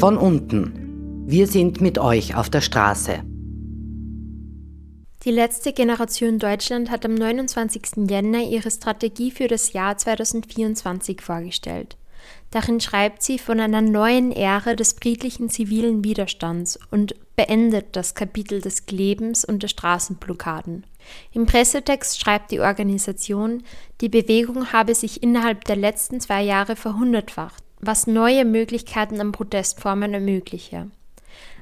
von unten. Wir sind mit euch auf der Straße. Die letzte Generation Deutschland hat am 29. Jänner ihre Strategie für das Jahr 2024 vorgestellt. Darin schreibt sie von einer neuen Ära des friedlichen zivilen Widerstands und beendet das Kapitel des Klebens und der Straßenblockaden. Im Pressetext schreibt die Organisation, die Bewegung habe sich innerhalb der letzten zwei Jahre verhundertfacht, was neue Möglichkeiten an Protestformen ermögliche.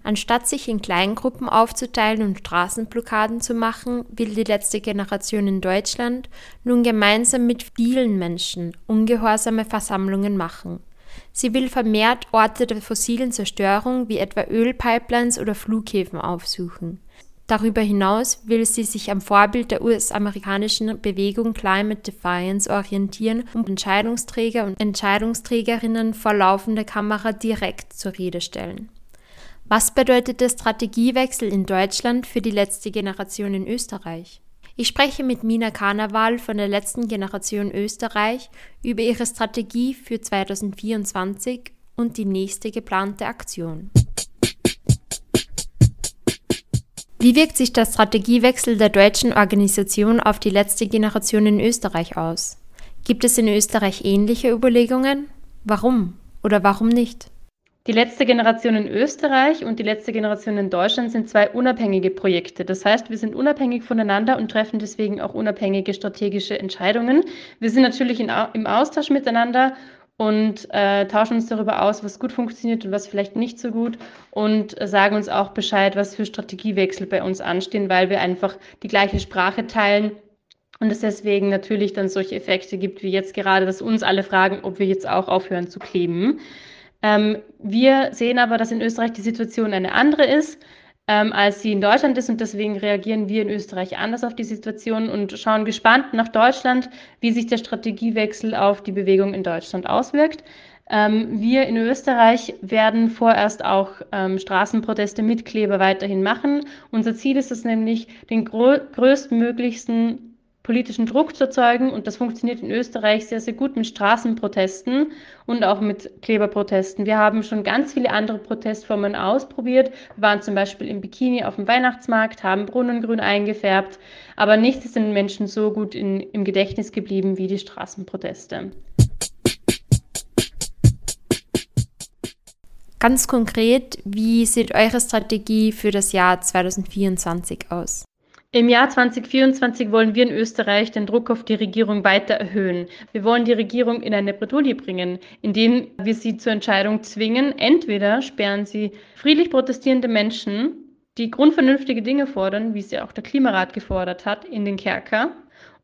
Anstatt sich in Kleingruppen aufzuteilen und Straßenblockaden zu machen, will die letzte Generation in Deutschland nun gemeinsam mit vielen Menschen ungehorsame Versammlungen machen. Sie will vermehrt Orte der fossilen Zerstörung wie etwa Ölpipelines oder Flughäfen aufsuchen. Darüber hinaus will sie sich am Vorbild der US-amerikanischen Bewegung Climate Defiance orientieren und Entscheidungsträger und Entscheidungsträgerinnen vor laufender Kamera direkt zur Rede stellen. Was bedeutet der Strategiewechsel in Deutschland für die letzte Generation in Österreich? Ich spreche mit Mina Karneval von der letzten Generation Österreich über ihre Strategie für 2024 und die nächste geplante Aktion. Wie wirkt sich der Strategiewechsel der deutschen Organisation auf die letzte Generation in Österreich aus? Gibt es in Österreich ähnliche Überlegungen? Warum oder warum nicht? Die letzte Generation in Österreich und die letzte Generation in Deutschland sind zwei unabhängige Projekte. Das heißt, wir sind unabhängig voneinander und treffen deswegen auch unabhängige strategische Entscheidungen. Wir sind natürlich in, im Austausch miteinander und äh, tauschen uns darüber aus, was gut funktioniert und was vielleicht nicht so gut und äh, sagen uns auch Bescheid, was für Strategiewechsel bei uns anstehen, weil wir einfach die gleiche Sprache teilen und es deswegen natürlich dann solche Effekte gibt wie jetzt gerade, dass uns alle fragen, ob wir jetzt auch aufhören zu kleben. Ähm, wir sehen aber, dass in Österreich die Situation eine andere ist, ähm, als sie in Deutschland ist und deswegen reagieren wir in Österreich anders auf die Situation und schauen gespannt nach Deutschland, wie sich der Strategiewechsel auf die Bewegung in Deutschland auswirkt. Ähm, wir in Österreich werden vorerst auch ähm, Straßenproteste mit Kleber weiterhin machen. Unser Ziel ist es nämlich, den größtmöglichsten politischen Druck zu erzeugen. Und das funktioniert in Österreich sehr, sehr gut mit Straßenprotesten und auch mit Kleberprotesten. Wir haben schon ganz viele andere Protestformen ausprobiert. Wir waren zum Beispiel im Bikini auf dem Weihnachtsmarkt, haben Brunnengrün eingefärbt, aber nichts ist den Menschen so gut in, im Gedächtnis geblieben wie die Straßenproteste. Ganz konkret, wie sieht eure Strategie für das Jahr 2024 aus? Im Jahr 2024 wollen wir in Österreich den Druck auf die Regierung weiter erhöhen. Wir wollen die Regierung in eine Bredouille bringen, indem wir sie zur Entscheidung zwingen. Entweder sperren sie friedlich protestierende Menschen, die grundvernünftige Dinge fordern, wie ja auch der Klimarat gefordert hat, in den Kerker,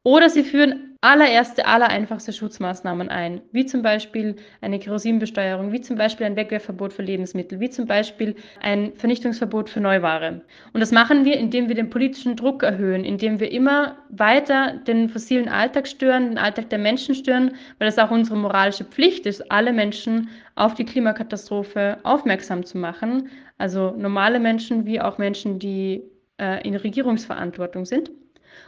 oder sie führen allererste, allereinfachste Schutzmaßnahmen ein, wie zum Beispiel eine Kerosinbesteuerung, wie zum Beispiel ein Wegwerfverbot für Lebensmittel, wie zum Beispiel ein Vernichtungsverbot für Neuware. Und das machen wir, indem wir den politischen Druck erhöhen, indem wir immer weiter den fossilen Alltag stören, den Alltag der Menschen stören, weil es auch unsere moralische Pflicht ist, alle Menschen auf die Klimakatastrophe aufmerksam zu machen. Also normale Menschen wie auch Menschen, die äh, in Regierungsverantwortung sind.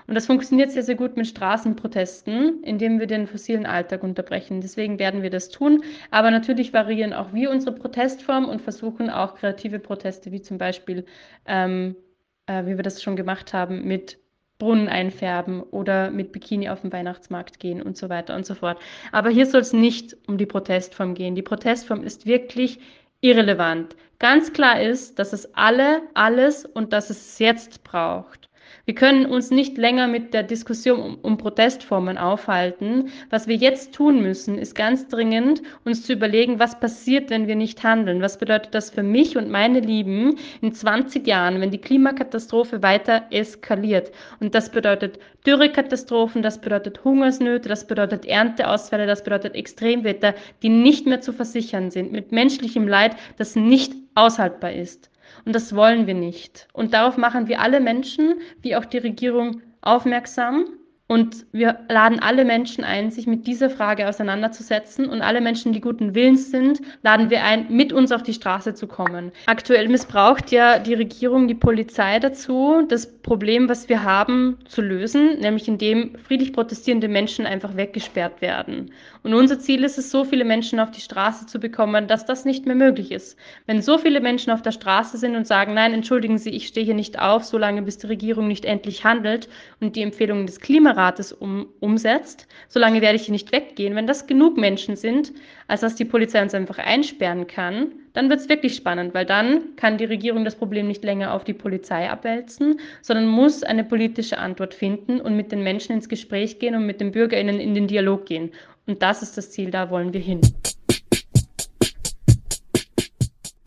Und das funktioniert sehr, sehr gut mit Straßenprotesten, indem wir den fossilen Alltag unterbrechen. Deswegen werden wir das tun. Aber natürlich variieren auch wir unsere Protestform und versuchen auch kreative Proteste, wie zum Beispiel, ähm, äh, wie wir das schon gemacht haben, mit Brunnen einfärben oder mit Bikini auf den Weihnachtsmarkt gehen und so weiter und so fort. Aber hier soll es nicht um die Protestform gehen. Die Protestform ist wirklich irrelevant. Ganz klar ist, dass es alle, alles und dass es jetzt braucht. Wir können uns nicht länger mit der Diskussion um, um, Protestformen aufhalten. Was wir jetzt tun müssen, ist ganz dringend, uns zu überlegen, was passiert, wenn wir nicht handeln. Was bedeutet das für mich und meine Lieben in 20 Jahren, wenn die Klimakatastrophe weiter eskaliert? Und das bedeutet Dürrekatastrophen, das bedeutet Hungersnöte, das bedeutet Ernteausfälle, das bedeutet Extremwetter, die nicht mehr zu versichern sind, mit menschlichem Leid, das nicht aushaltbar ist. Und das wollen wir nicht. Und darauf machen wir alle Menschen, wie auch die Regierung, aufmerksam. Und wir laden alle Menschen ein, sich mit dieser Frage auseinanderzusetzen. Und alle Menschen, die guten Willens sind, laden wir ein, mit uns auf die Straße zu kommen. Aktuell missbraucht ja die Regierung die Polizei dazu, das Problem, was wir haben, zu lösen, nämlich indem friedlich protestierende Menschen einfach weggesperrt werden. Und unser Ziel ist es, so viele Menschen auf die Straße zu bekommen, dass das nicht mehr möglich ist. Wenn so viele Menschen auf der Straße sind und sagen, nein, entschuldigen Sie, ich stehe hier nicht auf, solange bis die Regierung nicht endlich handelt und die Empfehlungen des Klimarates um, umsetzt, solange werde ich hier nicht weggehen. Wenn das genug Menschen sind, als dass die Polizei uns einfach einsperren kann, dann wird es wirklich spannend, weil dann kann die Regierung das Problem nicht länger auf die Polizei abwälzen, sondern muss eine politische Antwort finden und mit den Menschen ins Gespräch gehen und mit den BürgerInnen in den Dialog gehen. Und das ist das Ziel, da wollen wir hin.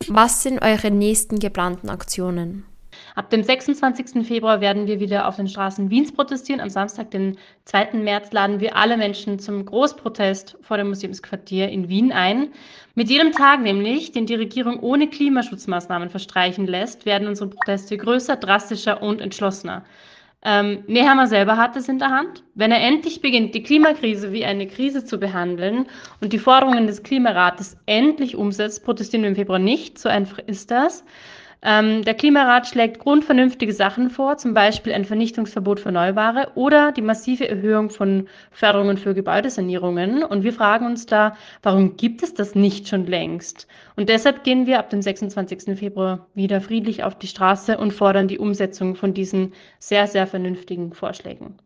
Was sind eure nächsten geplanten Aktionen? Ab dem 26. Februar werden wir wieder auf den Straßen Wiens protestieren. Am Samstag, den 2. März, laden wir alle Menschen zum Großprotest vor dem Museumsquartier in Wien ein. Mit jedem Tag nämlich, den die Regierung ohne Klimaschutzmaßnahmen verstreichen lässt, werden unsere Proteste größer, drastischer und entschlossener. Ähm, Nehammer selber hat es in der Hand. Wenn er endlich beginnt, die Klimakrise wie eine Krise zu behandeln und die Forderungen des Klimarates endlich umsetzt, protestieren wir im Februar nicht. So einfach ist das. Ähm, der Klimarat schlägt grundvernünftige Sachen vor, zum Beispiel ein Vernichtungsverbot für Neuware oder die massive Erhöhung von Förderungen für Gebäudesanierungen. Und wir fragen uns da, warum gibt es das nicht schon längst? Und deshalb gehen wir ab dem 26. Februar wieder friedlich auf die Straße und fordern die Umsetzung von diesen sehr, sehr vernünftigen Vorschlägen.